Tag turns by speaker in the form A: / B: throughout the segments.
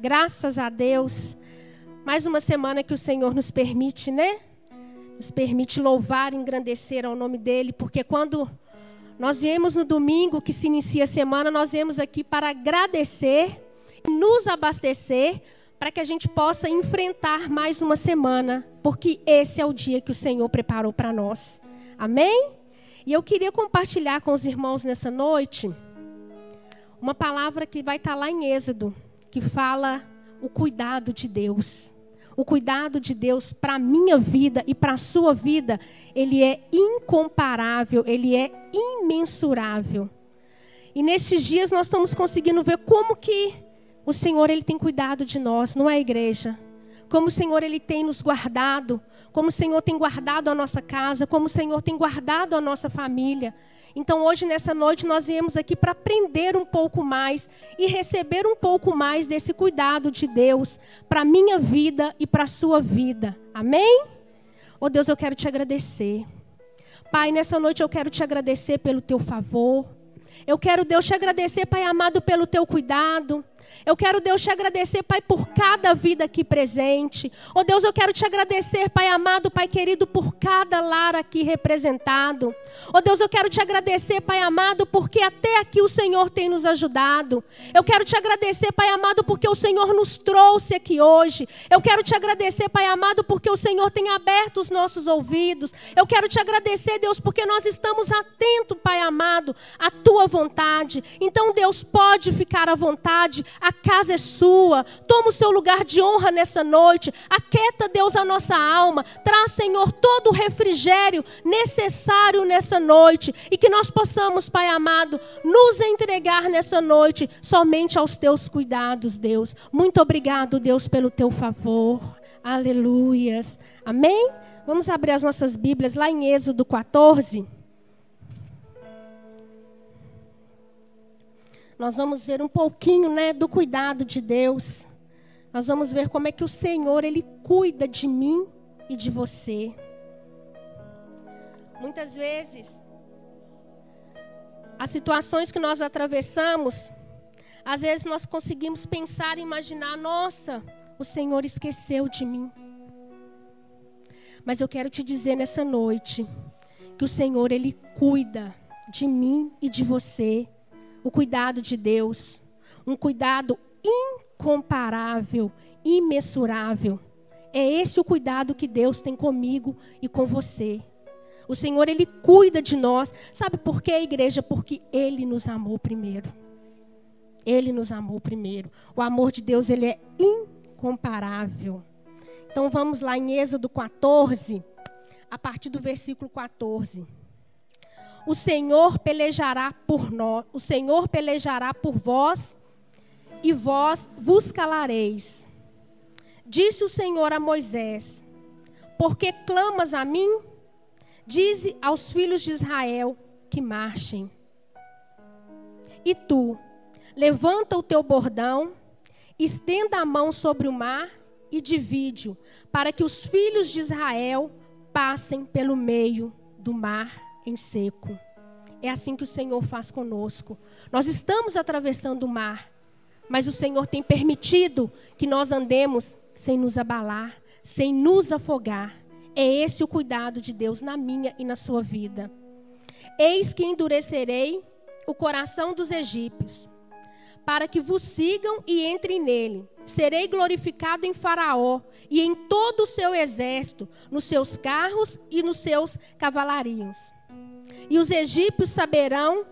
A: Graças a Deus. Mais uma semana que o Senhor nos permite, né? Nos permite louvar e engrandecer ao nome dEle, porque quando nós viemos no domingo que se inicia a semana, nós viemos aqui para agradecer, nos abastecer, para que a gente possa enfrentar mais uma semana, porque esse é o dia que o Senhor preparou para nós. Amém? E eu queria compartilhar com os irmãos nessa noite uma palavra que vai estar lá em Êxodo, que fala o cuidado de Deus. O cuidado de Deus para a minha vida e para a sua vida, ele é incomparável, ele é imensurável. E nesses dias nós estamos conseguindo ver como que o Senhor ele tem cuidado de nós, não é igreja? Como o Senhor ele tem nos guardado, como o Senhor tem guardado a nossa casa, como o Senhor tem guardado a nossa família. Então, hoje, nessa noite, nós viemos aqui para aprender um pouco mais e receber um pouco mais desse cuidado de Deus para a minha vida e para a sua vida. Amém? Oh Deus, eu quero te agradecer. Pai, nessa noite eu quero te agradecer pelo teu favor. Eu quero, Deus, te agradecer, Pai amado, pelo teu cuidado. Eu quero, Deus, te agradecer, Pai, por cada vida aqui presente. Oh Deus, eu quero te agradecer, Pai amado, Pai querido, por cada lar aqui representado. Oh Deus, eu quero te agradecer, Pai amado, porque até aqui o Senhor tem nos ajudado. Eu quero te agradecer, Pai amado, porque o Senhor nos trouxe aqui hoje. Eu quero te agradecer, Pai amado, porque o Senhor tem aberto os nossos ouvidos. Eu quero te agradecer, Deus, porque nós estamos atentos, Pai amado, à tua vontade. Então, Deus, pode ficar à vontade a casa é sua. Toma o seu lugar de honra nessa noite. Aquieta, Deus, a nossa alma. Traz, Senhor, todo o refrigério necessário nessa noite. E que nós possamos, Pai amado, nos entregar nessa noite somente aos teus cuidados, Deus. Muito obrigado, Deus, pelo teu favor. Aleluias. Amém? Vamos abrir as nossas Bíblias lá em Êxodo 14. Nós vamos ver um pouquinho né, do cuidado de Deus. Nós vamos ver como é que o Senhor ele cuida de mim e de você. Muitas vezes, as situações que nós atravessamos, às vezes nós conseguimos pensar e imaginar: nossa, o Senhor esqueceu de mim. Mas eu quero te dizer nessa noite que o Senhor ele cuida de mim e de você o cuidado de Deus, um cuidado incomparável, imensurável. É esse o cuidado que Deus tem comigo e com você. O Senhor, Ele cuida de nós. Sabe por quê, igreja? Porque Ele nos amou primeiro. Ele nos amou primeiro. O amor de Deus, Ele é incomparável. Então vamos lá em Êxodo 14, a partir do versículo 14 o Senhor pelejará por nós, o Senhor pelejará por vós e vós vos calareis. Disse o Senhor a Moisés: Porque clamas a mim? Dize aos filhos de Israel que marchem. E tu, levanta o teu bordão, estenda a mão sobre o mar e divide-o, para que os filhos de Israel passem pelo meio do mar em seco. É assim que o Senhor faz conosco. Nós estamos atravessando o mar, mas o Senhor tem permitido que nós andemos sem nos abalar, sem nos afogar. É esse o cuidado de Deus na minha e na sua vida. Eis que endurecerei o coração dos egípcios, para que vos sigam e entrem nele. Serei glorificado em Faraó e em todo o seu exército, nos seus carros e nos seus cavalarios. E os egípcios saberão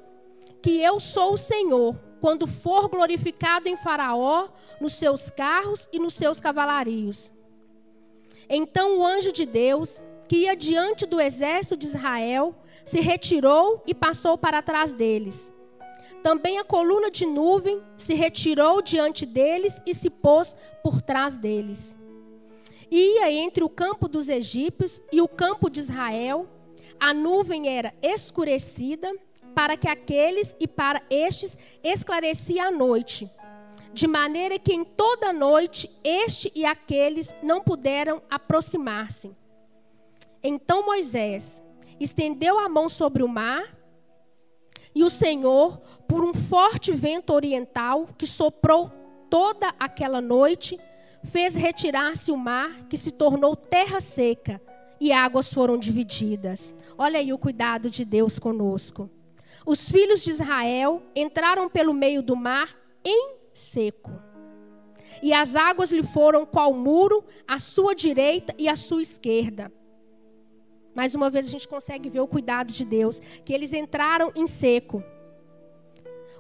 A: que eu sou o Senhor, quando for glorificado em Faraó, nos seus carros e nos seus cavalarios. Então o anjo de Deus, que ia diante do exército de Israel, se retirou e passou para trás deles. Também a coluna de nuvem se retirou diante deles e se pôs por trás deles. Ia entre o campo dos egípcios e o campo de Israel, a nuvem era escurecida para que aqueles e para estes esclarecia a noite, de maneira que em toda a noite este e aqueles não puderam aproximar-se. Então Moisés estendeu a mão sobre o mar, e o Senhor, por um forte vento oriental que soprou toda aquela noite, fez retirar-se o mar, que se tornou terra seca, e águas foram divididas. Olha aí o cuidado de Deus conosco. Os filhos de Israel entraram pelo meio do mar em seco. E as águas lhe foram qual muro, à sua direita e à sua esquerda. Mais uma vez a gente consegue ver o cuidado de Deus, que eles entraram em seco.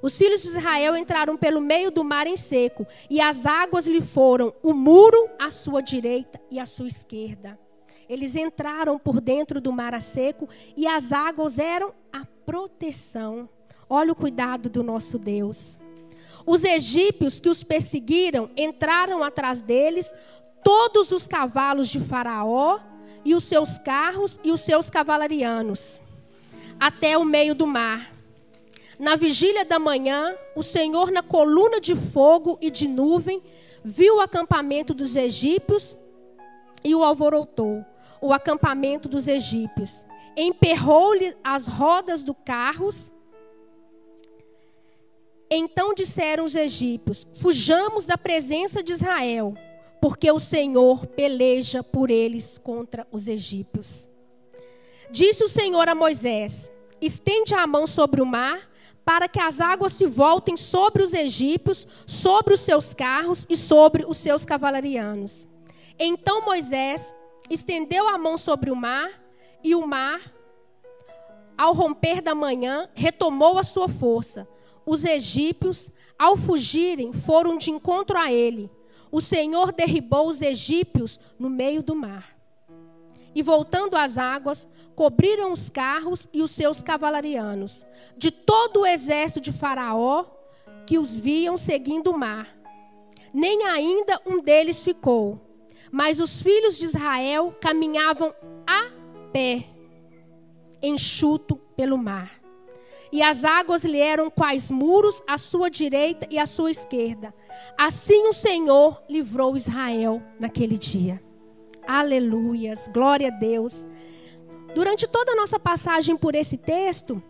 A: Os filhos de Israel entraram pelo meio do mar em seco, e as águas lhe foram o muro à sua direita e à sua esquerda. Eles entraram por dentro do mar a seco, e as águas eram a proteção. Olha o cuidado do nosso Deus. Os egípcios que os perseguiram entraram atrás deles, todos os cavalos de Faraó, e os seus carros e os seus cavalarianos, até o meio do mar na vigília da manhã, o Senhor, na coluna de fogo e de nuvem, viu o acampamento dos egípcios e o alvorotou. O acampamento dos egípcios. Emperrou-lhe as rodas do carros. Então disseram os egípcios: Fujamos da presença de Israel, porque o Senhor peleja por eles contra os egípcios. Disse o Senhor a Moisés: Estende a mão sobre o mar para que as águas se voltem sobre os egípcios, sobre os seus carros e sobre os seus cavalarianos. Então Moisés estendeu a mão sobre o mar, e o mar, ao romper da manhã, retomou a sua força. Os egípcios, ao fugirem, foram de encontro a ele. O Senhor derribou os egípcios no meio do mar. E voltando às águas, cobriram os carros e os seus cavalarianos, de todo o exército de Faraó que os viam seguindo o mar. Nem ainda um deles ficou, mas os filhos de Israel caminhavam a pé, enxuto pelo mar. E as águas lhe eram quais muros à sua direita e à sua esquerda. Assim o Senhor livrou Israel naquele dia. Aleluias, glória a Deus. Durante toda a nossa passagem por esse texto,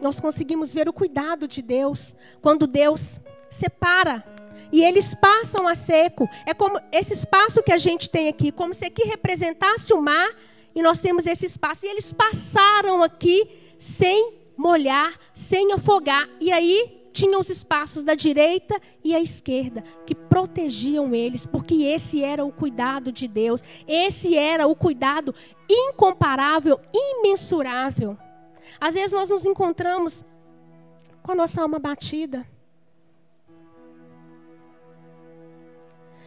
A: nós conseguimos ver o cuidado de Deus quando Deus separa e eles passam a seco. É como esse espaço que a gente tem aqui, como se aqui representasse o mar e nós temos esse espaço. E eles passaram aqui sem molhar, sem afogar. E aí tinha os espaços da direita e a esquerda que protegiam eles, porque esse era o cuidado de Deus, esse era o cuidado incomparável, imensurável. Às vezes nós nos encontramos com a nossa alma batida.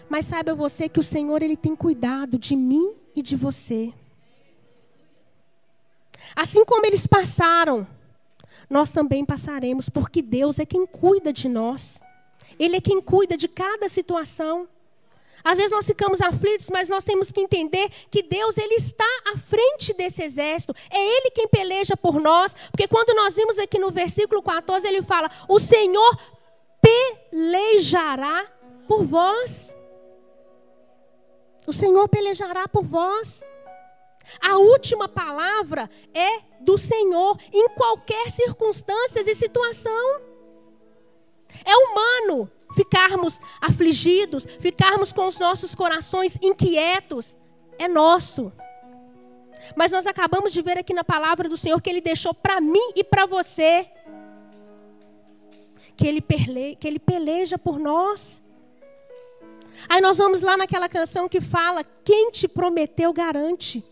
A: Mas saiba você que o Senhor ele tem cuidado de mim e de você. Assim como eles passaram nós também passaremos, porque Deus é quem cuida de nós. Ele é quem cuida de cada situação. Às vezes nós ficamos aflitos, mas nós temos que entender que Deus ele está à frente desse exército. É ele quem peleja por nós, porque quando nós vimos aqui no versículo 14, ele fala: "O Senhor pelejará por vós". O Senhor pelejará por vós. A última palavra é do Senhor em qualquer circunstância e situação. É humano ficarmos afligidos, ficarmos com os nossos corações inquietos. É nosso. Mas nós acabamos de ver aqui na palavra do Senhor que Ele deixou para mim e para você. Que ele, que ele peleja por nós. Aí nós vamos lá naquela canção que fala: Quem te prometeu garante.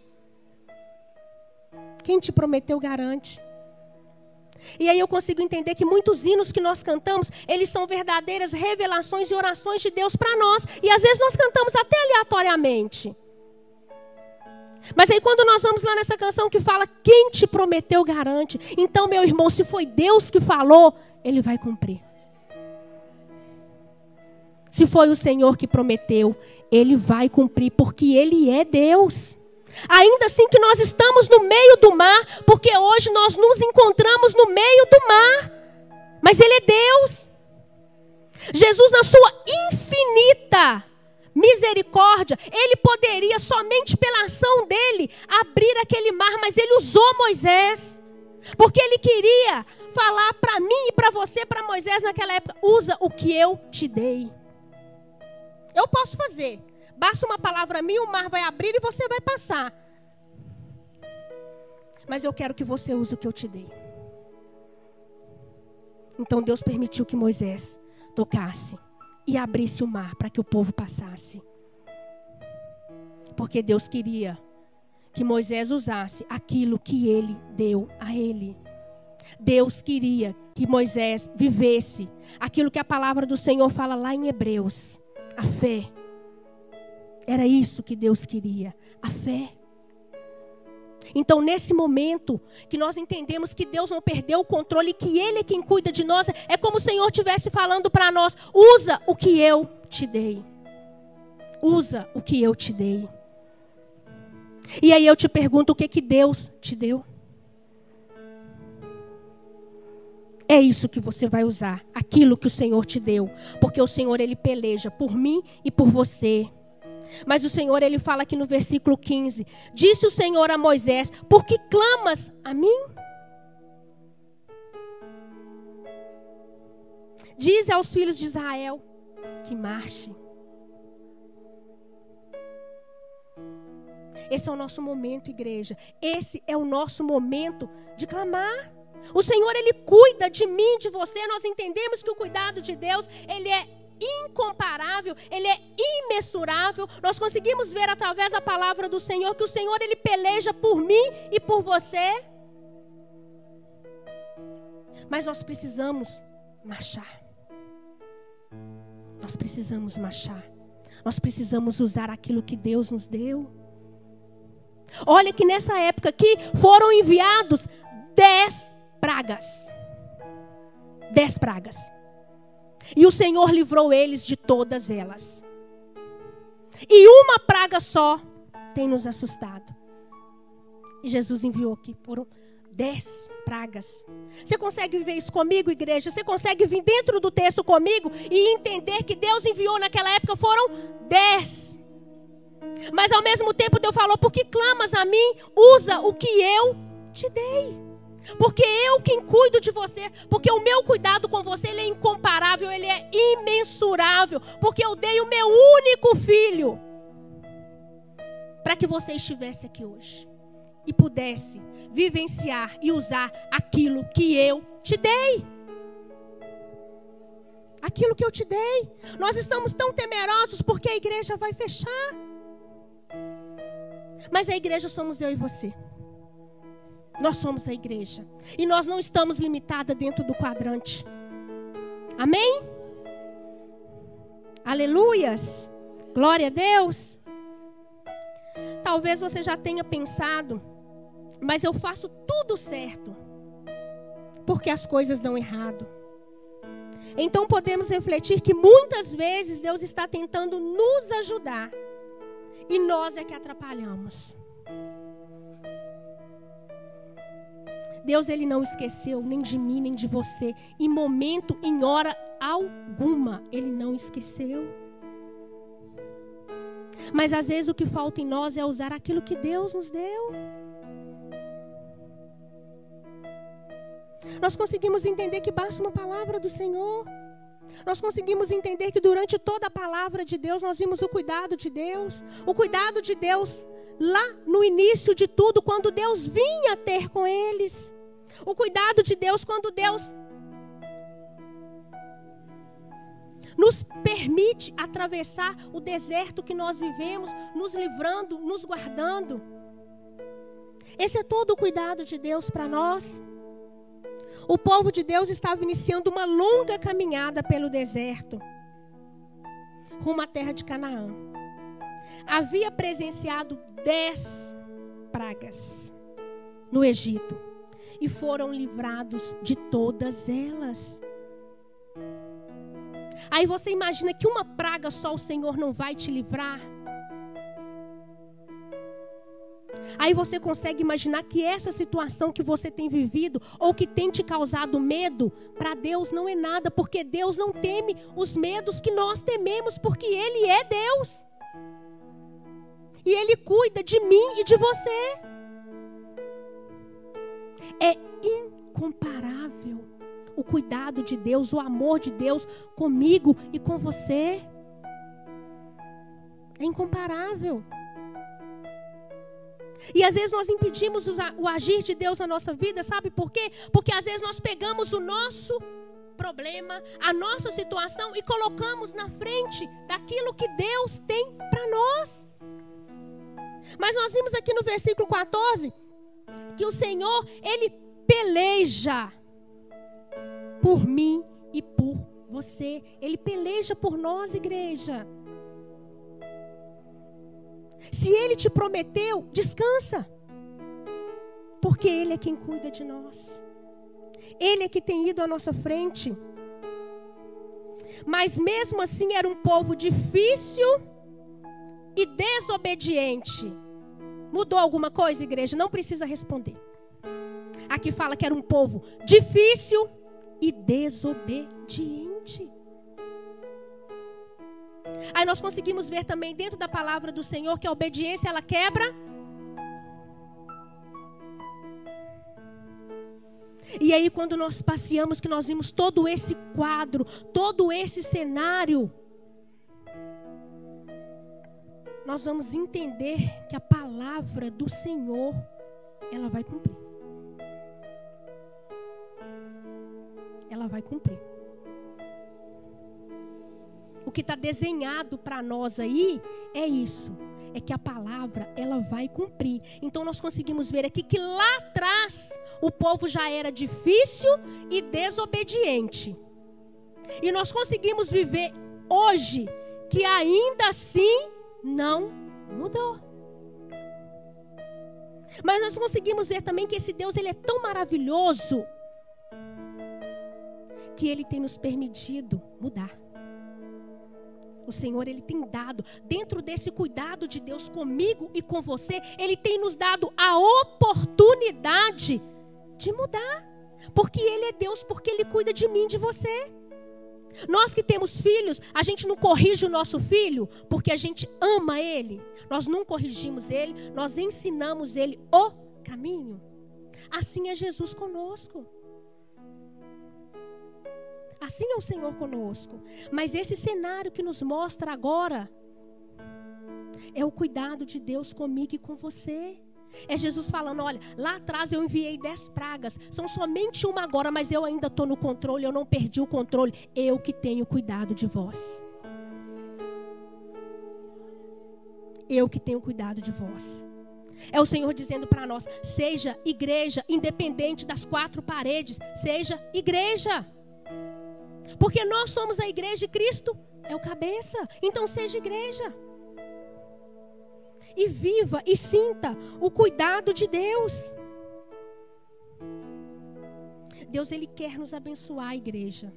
A: Quem te prometeu garante. E aí eu consigo entender que muitos hinos que nós cantamos, eles são verdadeiras revelações e orações de Deus para nós. E às vezes nós cantamos até aleatoriamente. Mas aí quando nós vamos lá nessa canção que fala, quem te prometeu garante. Então, meu irmão, se foi Deus que falou, ele vai cumprir. Se foi o Senhor que prometeu, ele vai cumprir, porque ele é Deus. Ainda assim que nós estamos no meio do mar, porque hoje nós nos encontramos no meio do mar. Mas Ele é Deus. Jesus, na sua infinita misericórdia, Ele poderia somente pela ação dele abrir aquele mar, mas Ele usou Moisés. Porque Ele queria falar para mim e para você, para Moisés naquela época: usa o que eu te dei. Eu posso fazer. Basta uma palavra minha, o mar vai abrir e você vai passar. Mas eu quero que você use o que eu te dei. Então Deus permitiu que Moisés tocasse e abrisse o mar para que o povo passasse. Porque Deus queria que Moisés usasse aquilo que ele deu a ele. Deus queria que Moisés vivesse aquilo que a palavra do Senhor fala lá em Hebreus, a fé. Era isso que Deus queria, a fé. Então, nesse momento que nós entendemos que Deus não perdeu o controle, que Ele é quem cuida de nós, é como o Senhor estivesse falando para nós: usa o que eu te dei. Usa o que eu te dei. E aí eu te pergunto: o que, que Deus te deu? É isso que você vai usar, aquilo que o Senhor te deu, porque o Senhor ele peleja por mim e por você. Mas o Senhor ele fala aqui no versículo 15: Disse o Senhor a Moisés: Por que clamas a mim? Diz aos filhos de Israel que marche. Esse é o nosso momento, igreja. Esse é o nosso momento de clamar. O Senhor ele cuida de mim, de você. Nós entendemos que o cuidado de Deus, ele é incomparável, ele é imensurável. Nós conseguimos ver através da palavra do Senhor que o Senhor ele peleja por mim e por você. Mas nós precisamos marchar. Nós precisamos marchar. Nós precisamos usar aquilo que Deus nos deu. Olha que nessa época aqui foram enviados dez pragas. Dez pragas. E o Senhor livrou eles de todas elas. E uma praga só tem nos assustado. E Jesus enviou que foram dez pragas. Você consegue viver isso comigo, igreja? Você consegue vir dentro do texto comigo e entender que Deus enviou naquela época foram dez. Mas ao mesmo tempo Deus falou: Por que clamas a mim? Usa o que eu te dei. Porque eu quem cuido de você, porque o meu cuidado com você ele é incomparável, ele é imensurável, porque eu dei o meu único filho para que você estivesse aqui hoje e pudesse vivenciar e usar aquilo que eu te dei. Aquilo que eu te dei. Nós estamos tão temerosos porque a igreja vai fechar. Mas a igreja somos eu e você. Nós somos a igreja. E nós não estamos limitadas dentro do quadrante. Amém? Aleluias. Glória a Deus. Talvez você já tenha pensado, mas eu faço tudo certo. Porque as coisas dão errado. Então podemos refletir que muitas vezes Deus está tentando nos ajudar. E nós é que atrapalhamos. Deus ele não esqueceu nem de mim, nem de você. Em momento, em hora alguma, ele não esqueceu. Mas às vezes o que falta em nós é usar aquilo que Deus nos deu. Nós conseguimos entender que basta uma palavra do Senhor. Nós conseguimos entender que durante toda a palavra de Deus nós vimos o cuidado de Deus. O cuidado de Deus lá no início de tudo, quando Deus vinha ter com eles. O cuidado de Deus quando Deus nos permite atravessar o deserto que nós vivemos, nos livrando, nos guardando. Esse é todo o cuidado de Deus para nós. O povo de Deus estava iniciando uma longa caminhada pelo deserto, rumo à terra de Canaã. Havia presenciado dez pragas no Egito e foram livrados de todas elas. Aí você imagina que uma praga só o Senhor não vai te livrar. Aí você consegue imaginar que essa situação que você tem vivido ou que tem te causado medo, para Deus não é nada, porque Deus não teme os medos que nós tememos, porque Ele é Deus. E Ele cuida de mim e de você é incomparável. O cuidado de Deus, o amor de Deus comigo e com você. É incomparável. E às vezes nós impedimos o agir de Deus na nossa vida, sabe por quê? Porque às vezes nós pegamos o nosso problema, a nossa situação e colocamos na frente daquilo que Deus tem para nós. Mas nós vimos aqui no versículo 14 que o Senhor, ele peleja por mim e por você. Ele peleja por nós, igreja. Se ele te prometeu, descansa. Porque ele é quem cuida de nós. Ele é que tem ido à nossa frente. Mas mesmo assim era um povo difícil e desobediente. Mudou alguma coisa, igreja? Não precisa responder. Aqui fala que era um povo difícil e desobediente. Aí nós conseguimos ver também dentro da palavra do Senhor que a obediência ela quebra. E aí quando nós passeamos que nós vimos todo esse quadro, todo esse cenário, nós vamos entender que a palavra do Senhor ela vai cumprir. Ela vai cumprir o que está desenhado para nós aí é isso. É que a palavra ela vai cumprir. Então nós conseguimos ver aqui que lá atrás o povo já era difícil e desobediente. E nós conseguimos viver hoje que ainda assim não mudou. Mas nós conseguimos ver também que esse Deus ele é tão maravilhoso que ele tem nos permitido mudar. O Senhor, Ele tem dado, dentro desse cuidado de Deus comigo e com você, Ele tem nos dado a oportunidade de mudar. Porque Ele é Deus, porque Ele cuida de mim, de você. Nós que temos filhos, a gente não corrige o nosso filho porque a gente ama ele. Nós não corrigimos ele, nós ensinamos ele o caminho. Assim é Jesus conosco. Assim é o Senhor conosco. Mas esse cenário que nos mostra agora é o cuidado de Deus comigo e com você. É Jesus falando: olha, lá atrás eu enviei dez pragas, são somente uma agora, mas eu ainda estou no controle, eu não perdi o controle. Eu que tenho cuidado de vós. Eu que tenho cuidado de vós. É o Senhor dizendo para nós: seja igreja, independente das quatro paredes, seja igreja. Porque nós somos a igreja e Cristo é o cabeça. Então seja igreja. E viva e sinta o cuidado de Deus. Deus ele quer nos abençoar, igreja.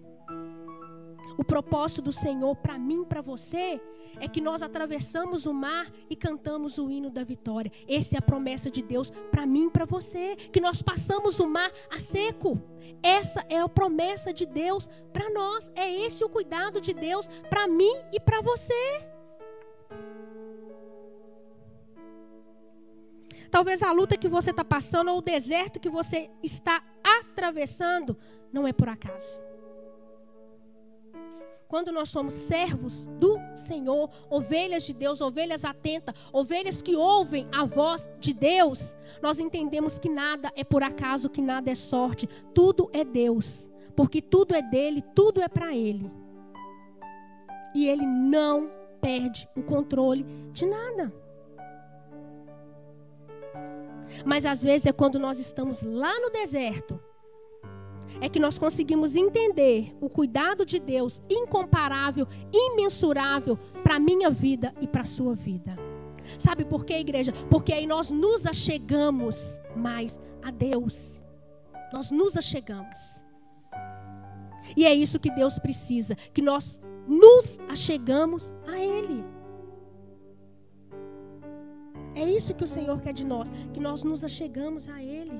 A: O propósito do Senhor para mim, para você, é que nós atravessamos o mar e cantamos o hino da vitória. Essa é a promessa de Deus para mim, para você, que nós passamos o mar a seco. Essa é a promessa de Deus para nós. É esse o cuidado de Deus para mim e para você. Talvez a luta que você está passando ou o deserto que você está atravessando não é por acaso. Quando nós somos servos do Senhor, ovelhas de Deus, ovelhas atentas, ovelhas que ouvem a voz de Deus, nós entendemos que nada é por acaso, que nada é sorte, tudo é Deus, porque tudo é dele, tudo é para ele. E ele não perde o controle de nada. Mas às vezes é quando nós estamos lá no deserto é que nós conseguimos entender o cuidado de Deus incomparável, imensurável para a minha vida e para a sua vida. Sabe por quê, igreja? Porque aí nós nos achegamos mais a Deus. Nós nos achegamos. E é isso que Deus precisa, que nós nos achegamos a Ele. É isso que o Senhor quer de nós, que nós nos achegamos a Ele.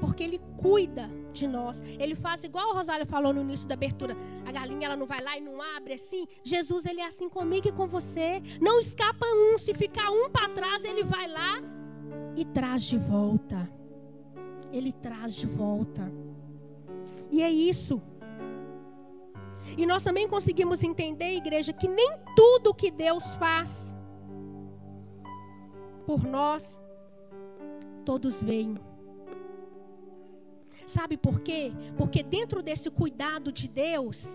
A: Porque Ele cuida de nós. Ele faz igual a Rosália falou no início da abertura. A galinha ela não vai lá e não abre assim. Jesus ele é assim comigo e com você. Não escapa um. Se ficar um para trás, ele vai lá e traz de volta. Ele traz de volta. E é isso. E nós também conseguimos entender, igreja, que nem tudo que Deus faz por nós, todos veem. Sabe por quê? Porque dentro desse cuidado de Deus,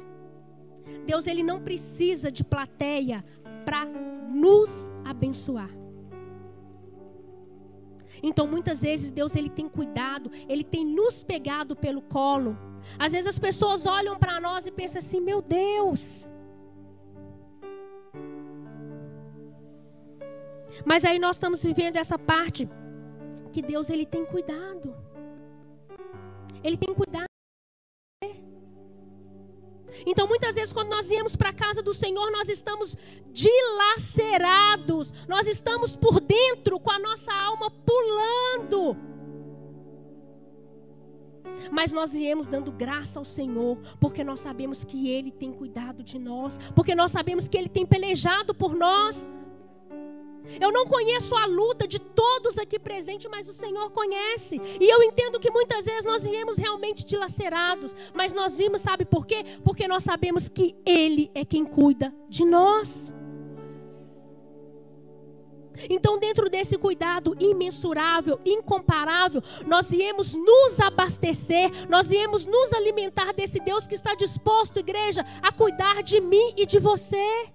A: Deus ele não precisa de plateia para nos abençoar. Então, muitas vezes Deus ele tem cuidado, ele tem nos pegado pelo colo. Às vezes as pessoas olham para nós e pensam assim: "Meu Deus, Mas aí nós estamos vivendo essa parte que Deus ele tem cuidado. Ele tem cuidado. Então, muitas vezes, quando nós viemos para a casa do Senhor, nós estamos dilacerados, nós estamos por dentro com a nossa alma pulando. Mas nós viemos dando graça ao Senhor, porque nós sabemos que Ele tem cuidado de nós, porque nós sabemos que Ele tem pelejado por nós. Eu não conheço a luta de todos aqui presentes, mas o Senhor conhece. E eu entendo que muitas vezes nós viemos realmente dilacerados, mas nós vimos, sabe por quê? Porque nós sabemos que Ele é quem cuida de nós. Então, dentro desse cuidado imensurável, incomparável, nós viemos nos abastecer, nós viemos nos alimentar desse Deus que está disposto, igreja, a cuidar de mim e de você.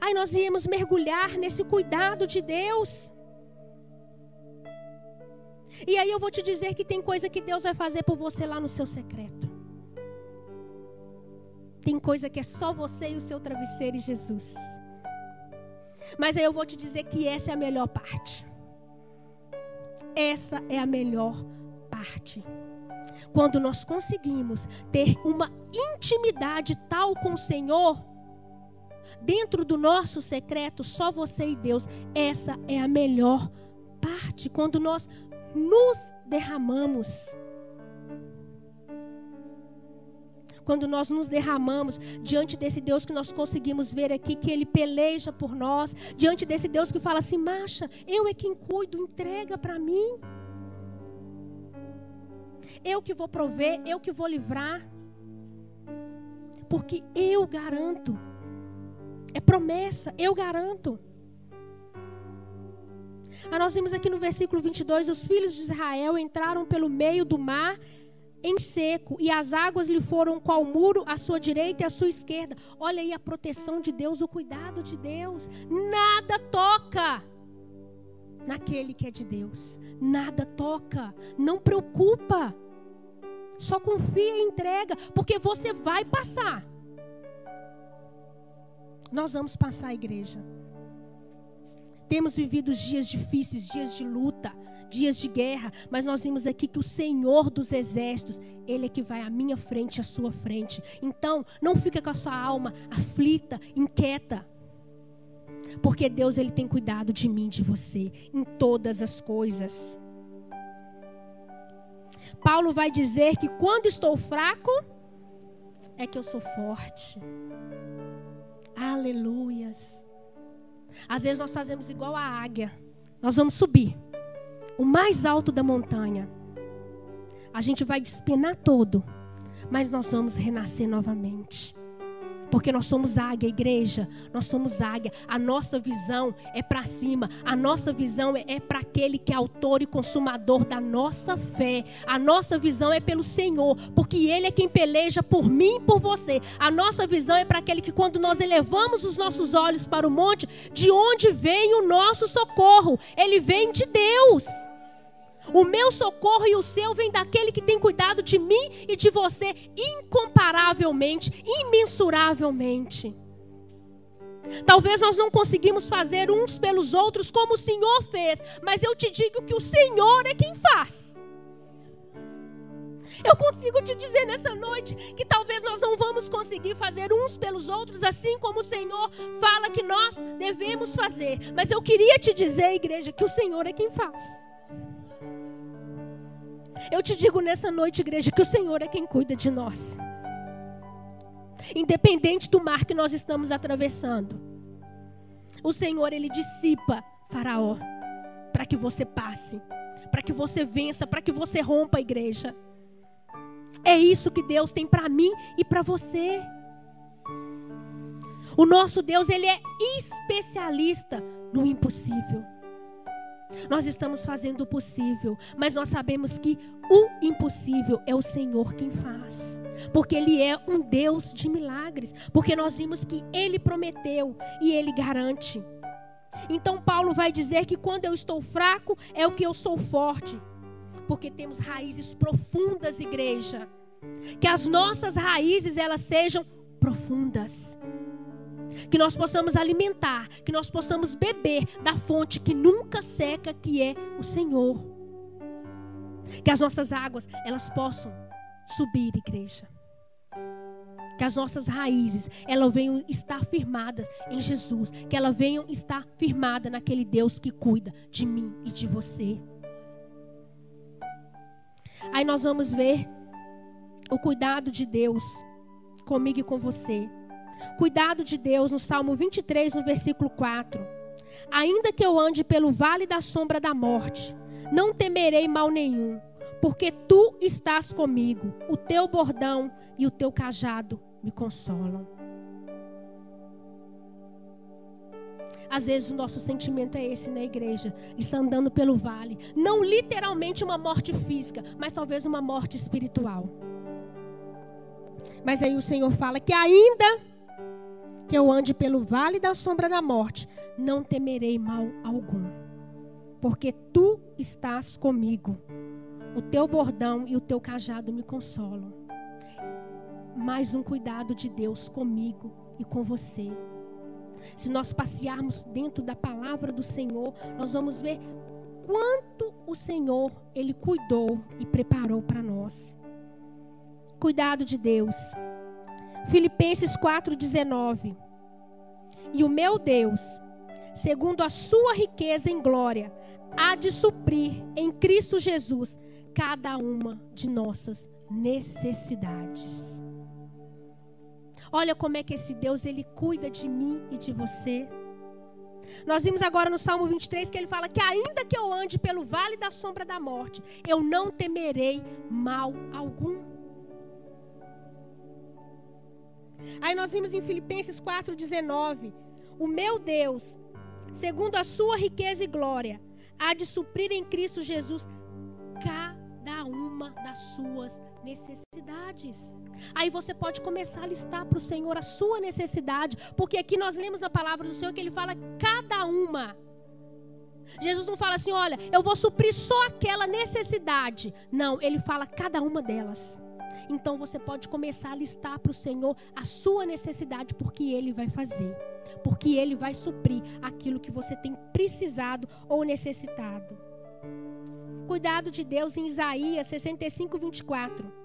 A: Aí nós íamos mergulhar nesse cuidado de Deus. E aí eu vou te dizer que tem coisa que Deus vai fazer por você lá no seu secreto. Tem coisa que é só você e o seu travesseiro e Jesus. Mas aí eu vou te dizer que essa é a melhor parte. Essa é a melhor parte. Quando nós conseguimos ter uma intimidade tal com o Senhor, dentro do nosso secreto, só você e Deus. Essa é a melhor parte, quando nós nos derramamos. Quando nós nos derramamos diante desse Deus que nós conseguimos ver aqui, que Ele peleja por nós, diante desse Deus que fala assim: Macha, eu é quem cuido, entrega para mim. Eu que vou prover, eu que vou livrar. Porque eu garanto é promessa, eu garanto. Ah, nós vimos aqui no versículo 22: os filhos de Israel entraram pelo meio do mar em seco, e as águas lhe foram qual muro à sua direita e à sua esquerda. Olha aí a proteção de Deus, o cuidado de Deus. Nada toca naquele que é de Deus. Nada toca. Não preocupa. Só confia e entrega, porque você vai passar. Nós vamos passar a igreja. Temos vivido dias difíceis, dias de luta, dias de guerra, mas nós vimos aqui que o Senhor dos exércitos, ele é que vai à minha frente, à sua frente. Então, não fica com a sua alma aflita, inquieta. Porque Deus ele tem cuidado de mim, de você, em todas as coisas. Paulo vai dizer que quando estou fraco, é que eu sou forte. Aleluias. Às vezes nós fazemos igual a águia. Nós vamos subir o mais alto da montanha. A gente vai despenar todo, mas nós vamos renascer novamente. Porque nós somos águia, igreja. Nós somos águia. A nossa visão é para cima. A nossa visão é, é para aquele que é autor e consumador da nossa fé. A nossa visão é pelo Senhor. Porque Ele é quem peleja por mim e por você. A nossa visão é para aquele que, quando nós elevamos os nossos olhos para o monte, de onde vem o nosso socorro? Ele vem de Deus. O meu socorro e o seu vem daquele que tem cuidado de mim e de você incomparavelmente, imensuravelmente. Talvez nós não conseguimos fazer uns pelos outros como o Senhor fez, mas eu te digo que o Senhor é quem faz. Eu consigo te dizer nessa noite que talvez nós não vamos conseguir fazer uns pelos outros assim como o Senhor fala que nós devemos fazer, mas eu queria te dizer, igreja, que o Senhor é quem faz. Eu te digo nessa noite, igreja, que o Senhor é quem cuida de nós. Independente do mar que nós estamos atravessando. O Senhor, ele dissipa Faraó para que você passe, para que você vença, para que você rompa a igreja. É isso que Deus tem para mim e para você. O nosso Deus, ele é especialista no impossível. Nós estamos fazendo o possível, mas nós sabemos que o impossível é o Senhor quem faz. Porque Ele é um Deus de milagres. Porque nós vimos que Ele prometeu e Ele garante. Então, Paulo vai dizer que quando eu estou fraco, é o que eu sou forte. Porque temos raízes profundas, igreja. Que as nossas raízes elas sejam profundas que nós possamos alimentar, que nós possamos beber da fonte que nunca seca, que é o Senhor. Que as nossas águas, elas possam subir, igreja. Que as nossas raízes, elas venham estar firmadas em Jesus, que elas venham estar firmadas naquele Deus que cuida de mim e de você. Aí nós vamos ver o cuidado de Deus comigo e com você. Cuidado de Deus no Salmo 23, no versículo 4. Ainda que eu ande pelo vale da sombra da morte, não temerei mal nenhum, porque tu estás comigo, o teu bordão e o teu cajado me consolam. Às vezes o nosso sentimento é esse na igreja, está andando pelo vale, não literalmente uma morte física, mas talvez uma morte espiritual. Mas aí o Senhor fala que ainda que eu ande pelo vale da sombra da morte, não temerei mal algum, porque tu estás comigo. O teu bordão e o teu cajado me consolam. Mais um cuidado de Deus comigo e com você. Se nós passearmos dentro da palavra do Senhor, nós vamos ver quanto o Senhor ele cuidou e preparou para nós. Cuidado de Deus. Filipenses 4,19. E o meu Deus, segundo a sua riqueza em glória, há de suprir em Cristo Jesus cada uma de nossas necessidades. Olha como é que esse Deus ele cuida de mim e de você. Nós vimos agora no Salmo 23 que ele fala que ainda que eu ande pelo vale da sombra da morte, eu não temerei mal algum. Aí nós vimos em Filipenses 4,19: O meu Deus, segundo a sua riqueza e glória, há de suprir em Cristo Jesus cada uma das suas necessidades. Aí você pode começar a listar para o Senhor a sua necessidade, porque aqui nós lemos na palavra do Senhor que ele fala cada uma. Jesus não fala assim, olha, eu vou suprir só aquela necessidade. Não, ele fala cada uma delas. Então você pode começar a listar para o Senhor a sua necessidade, porque Ele vai fazer. Porque Ele vai suprir aquilo que você tem precisado ou necessitado. Cuidado de Deus em Isaías 65, 24.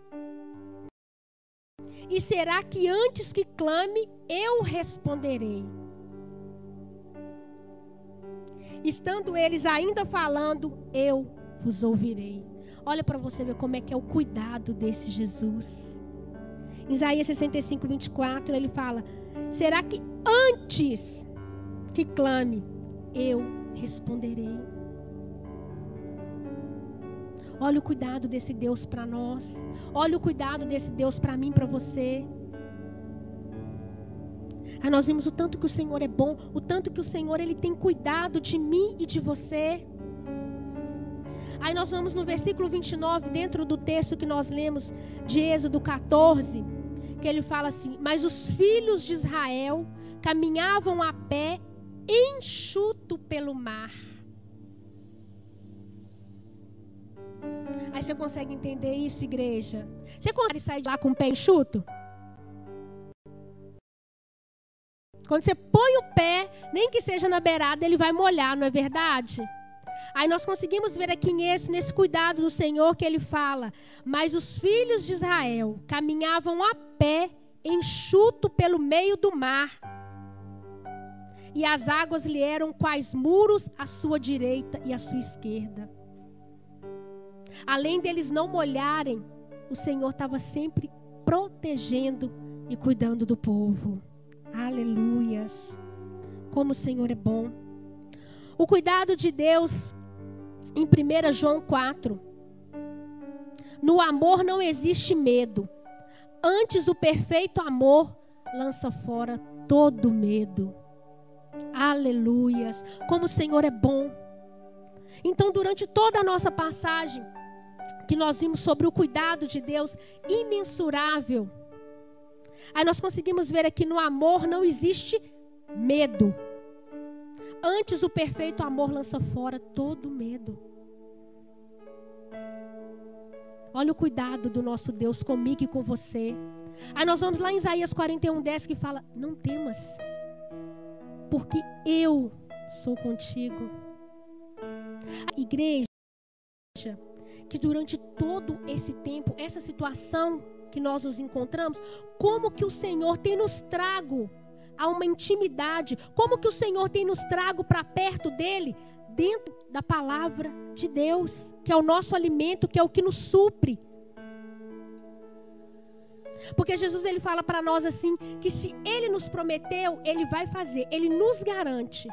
A: E será que antes que clame, eu responderei? Estando eles ainda falando, eu vos ouvirei. Olha para você ver como é que é o cuidado desse Jesus. Em Isaías 65, 24, ele fala: Será que antes que clame, eu responderei? Olha o cuidado desse Deus para nós. Olha o cuidado desse Deus para mim, para você. Aí nós vimos o tanto que o Senhor é bom, o tanto que o Senhor ele tem cuidado de mim e de você. Aí nós vamos no versículo 29, dentro do texto que nós lemos de Êxodo 14, que ele fala assim: Mas os filhos de Israel caminhavam a pé enxuto pelo mar. Aí você consegue entender isso, igreja? Você consegue sair de lá com o pé enxuto? Quando você põe o pé, nem que seja na beirada, ele vai molhar, não é verdade? Aí nós conseguimos ver aqui nesse, nesse cuidado do Senhor que ele fala: Mas os filhos de Israel caminhavam a pé, enxuto pelo meio do mar. E as águas lhe eram quais muros à sua direita e à sua esquerda. Além deles não molharem, o Senhor estava sempre protegendo e cuidando do povo. Aleluias. Como o Senhor é bom. O cuidado de Deus em 1 João 4. No amor não existe medo. Antes, o perfeito amor lança fora todo medo. Aleluias. Como o Senhor é bom. Então, durante toda a nossa passagem, que nós vimos sobre o cuidado de Deus imensurável, aí nós conseguimos ver aqui no amor não existe medo. Antes, o perfeito amor lança fora todo medo. Olha o cuidado do nosso Deus comigo e com você. Aí nós vamos lá em Isaías 41, 10 que fala: Não temas, porque eu sou contigo. A igreja, que durante todo esse tempo, essa situação que nós nos encontramos, como que o Senhor tem nos trago a uma intimidade, como que o Senhor tem nos trago para perto dele, dentro da palavra de Deus, que é o nosso alimento, que é o que nos supre. Porque Jesus ele fala para nós assim que se ele nos prometeu, ele vai fazer, ele nos garante.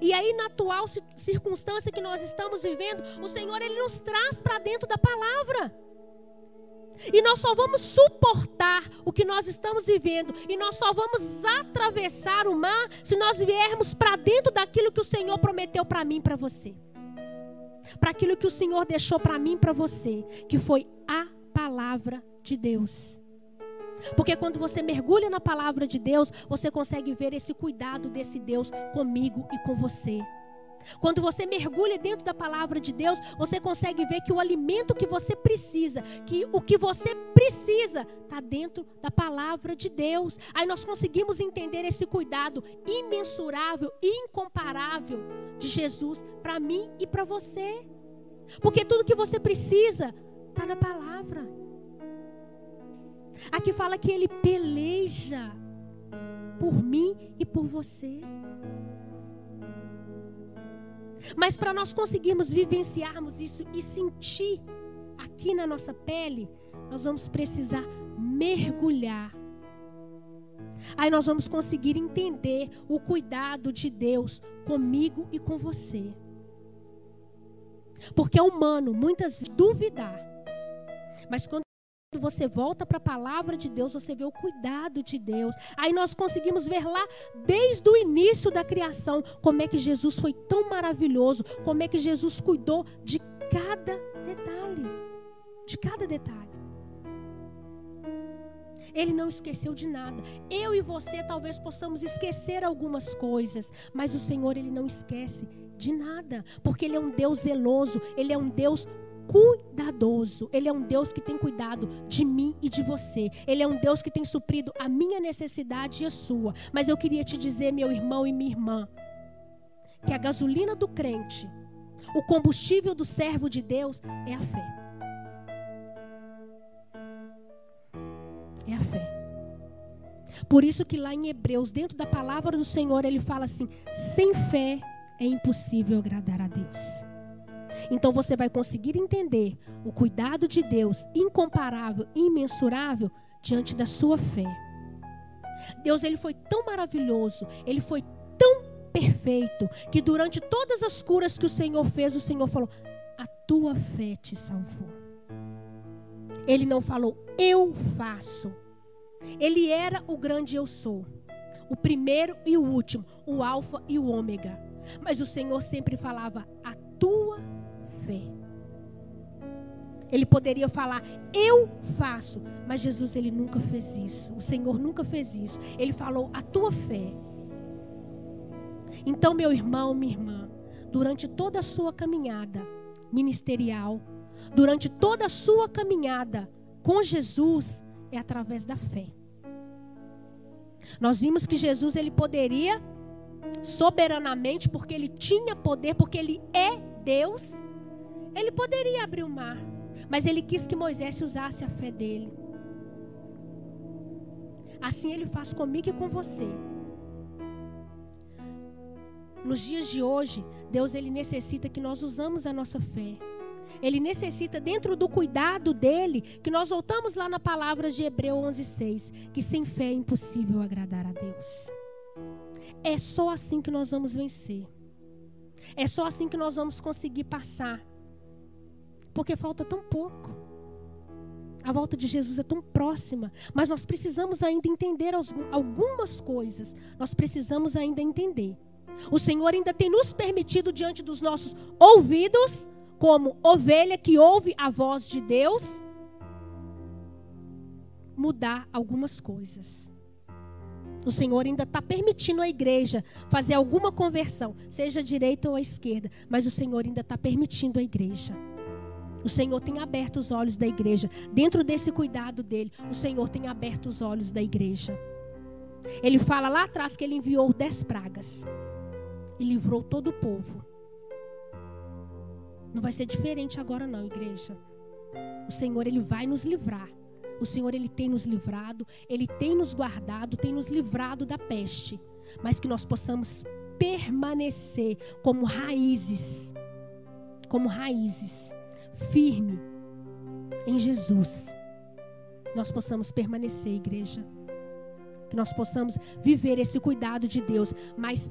A: E aí na atual circunstância que nós estamos vivendo, o Senhor ele nos traz para dentro da palavra. E nós só vamos suportar o que nós estamos vivendo. E nós só vamos atravessar o mar se nós viermos para dentro daquilo que o Senhor prometeu para mim e para você. Para aquilo que o Senhor deixou para mim e para você. Que foi a palavra de Deus. Porque quando você mergulha na palavra de Deus, você consegue ver esse cuidado desse Deus comigo e com você. Quando você mergulha dentro da palavra de Deus, você consegue ver que o alimento que você precisa, que o que você precisa, está dentro da palavra de Deus. Aí nós conseguimos entender esse cuidado imensurável, incomparável de Jesus para mim e para você. Porque tudo que você precisa está na palavra. Aqui fala que ele peleja por mim e por você. Mas para nós conseguirmos vivenciarmos isso e sentir aqui na nossa pele, nós vamos precisar mergulhar. Aí nós vamos conseguir entender o cuidado de Deus comigo e com você. Porque é humano muitas duvidar. Mas quando quando você volta para a palavra de Deus, você vê o cuidado de Deus. Aí nós conseguimos ver lá, desde o início da criação, como é que Jesus foi tão maravilhoso, como é que Jesus cuidou de cada detalhe. De cada detalhe. Ele não esqueceu de nada. Eu e você talvez possamos esquecer algumas coisas, mas o Senhor, Ele não esquece de nada, porque Ele é um Deus zeloso, Ele é um Deus cuidadoso. Ele é um Deus que tem cuidado de mim e de você. Ele é um Deus que tem suprido a minha necessidade e a sua. Mas eu queria te dizer, meu irmão e minha irmã, que a gasolina do crente, o combustível do servo de Deus é a fé. É a fé. Por isso que lá em Hebreus, dentro da palavra do Senhor, ele fala assim: sem fé é impossível agradar a Deus. Então você vai conseguir entender o cuidado de Deus incomparável, imensurável diante da sua fé. Deus ele foi tão maravilhoso, ele foi tão perfeito que durante todas as curas que o Senhor fez, o Senhor falou: "A tua fé te salvou". Ele não falou: "Eu faço". Ele era o grande eu sou, o primeiro e o último, o alfa e o ômega. Mas o Senhor sempre falava: "A tua Ele poderia falar, eu faço. Mas Jesus, ele nunca fez isso. O Senhor nunca fez isso. Ele falou, a tua fé. Então, meu irmão, minha irmã, durante toda a sua caminhada ministerial, durante toda a sua caminhada com Jesus, é através da fé. Nós vimos que Jesus ele poderia soberanamente, porque ele tinha poder, porque ele é Deus, ele poderia abrir o mar, mas ele quis que Moisés usasse a fé dele. Assim ele faz comigo e com você. Nos dias de hoje, Deus ele necessita que nós usamos a nossa fé. Ele necessita dentro do cuidado dele que nós voltamos lá na palavra de Hebreu 11:6, que sem fé é impossível agradar a Deus. É só assim que nós vamos vencer. É só assim que nós vamos conseguir passar porque falta tão pouco. A volta de Jesus é tão próxima, mas nós precisamos ainda entender algumas coisas. Nós precisamos ainda entender. O Senhor ainda tem nos permitido diante dos nossos ouvidos, como ovelha que ouve a voz de Deus, mudar algumas coisas. O Senhor ainda está permitindo a igreja fazer alguma conversão, seja à direita ou à esquerda, mas o Senhor ainda está permitindo a igreja. O Senhor tem aberto os olhos da igreja. Dentro desse cuidado dele, o Senhor tem aberto os olhos da igreja. Ele fala lá atrás que ele enviou dez pragas e livrou todo o povo. Não vai ser diferente agora não, igreja. O Senhor ele vai nos livrar. O Senhor ele tem nos livrado, ele tem nos guardado, tem nos livrado da peste, mas que nós possamos permanecer como raízes, como raízes firme em Jesus. Nós possamos permanecer, igreja. Que nós possamos viver esse cuidado de Deus, mas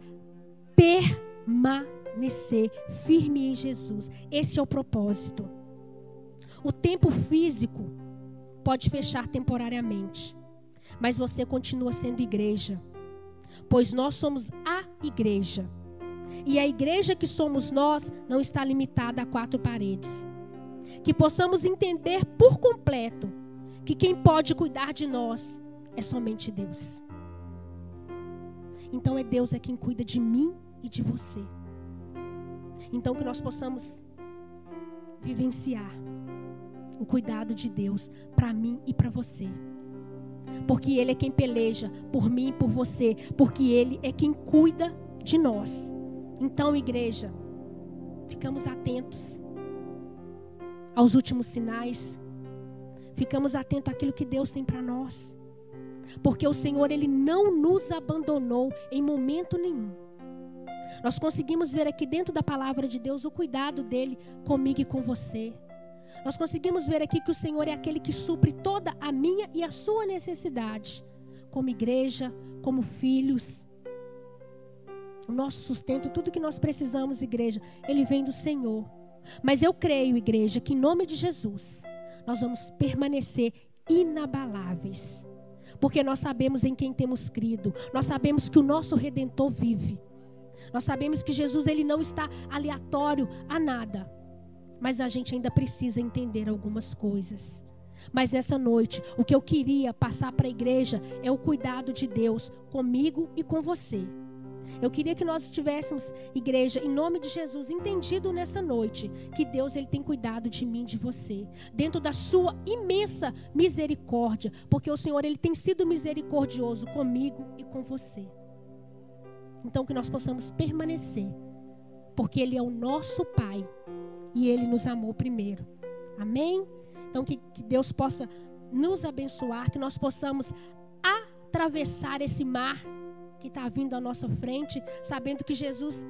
A: permanecer firme em Jesus. Esse é o propósito. O tempo físico pode fechar temporariamente, mas você continua sendo igreja, pois nós somos a igreja. E a igreja que somos nós não está limitada a quatro paredes que possamos entender por completo que quem pode cuidar de nós é somente Deus. Então é Deus é quem cuida de mim e de você. Então que nós possamos vivenciar o cuidado de Deus para mim e para você. Porque Ele é quem peleja por mim e por você. Porque Ele é quem cuida de nós. Então, igreja, ficamos atentos aos últimos sinais. Ficamos atentos àquilo que Deus tem para nós. Porque o Senhor, Ele não nos abandonou em momento nenhum. Nós conseguimos ver aqui dentro da palavra de Deus o cuidado dele comigo e com você. Nós conseguimos ver aqui que o Senhor é aquele que supre toda a minha e a sua necessidade, como igreja, como filhos. O nosso sustento, tudo que nós precisamos, igreja, ele vem do Senhor. Mas eu creio, igreja, que em nome de Jesus, nós vamos permanecer inabaláveis. Porque nós sabemos em quem temos crido. Nós sabemos que o nosso redentor vive. Nós sabemos que Jesus ele não está aleatório a nada. Mas a gente ainda precisa entender algumas coisas. Mas nessa noite, o que eu queria passar para a igreja é o cuidado de Deus comigo e com você. Eu queria que nós estivéssemos, igreja, em nome de Jesus, entendido nessa noite que Deus ele tem cuidado de mim, de você, dentro da sua imensa misericórdia, porque o Senhor ele tem sido misericordioso comigo e com você. Então que nós possamos permanecer, porque ele é o nosso Pai e ele nos amou primeiro. Amém? Então que, que Deus possa nos abençoar, que nós possamos atravessar esse mar que está vindo à nossa frente, sabendo que Jesus,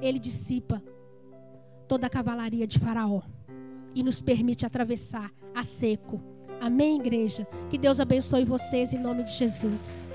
A: ele dissipa toda a cavalaria de Faraó e nos permite atravessar a seco. Amém, igreja? Que Deus abençoe vocês em nome de Jesus.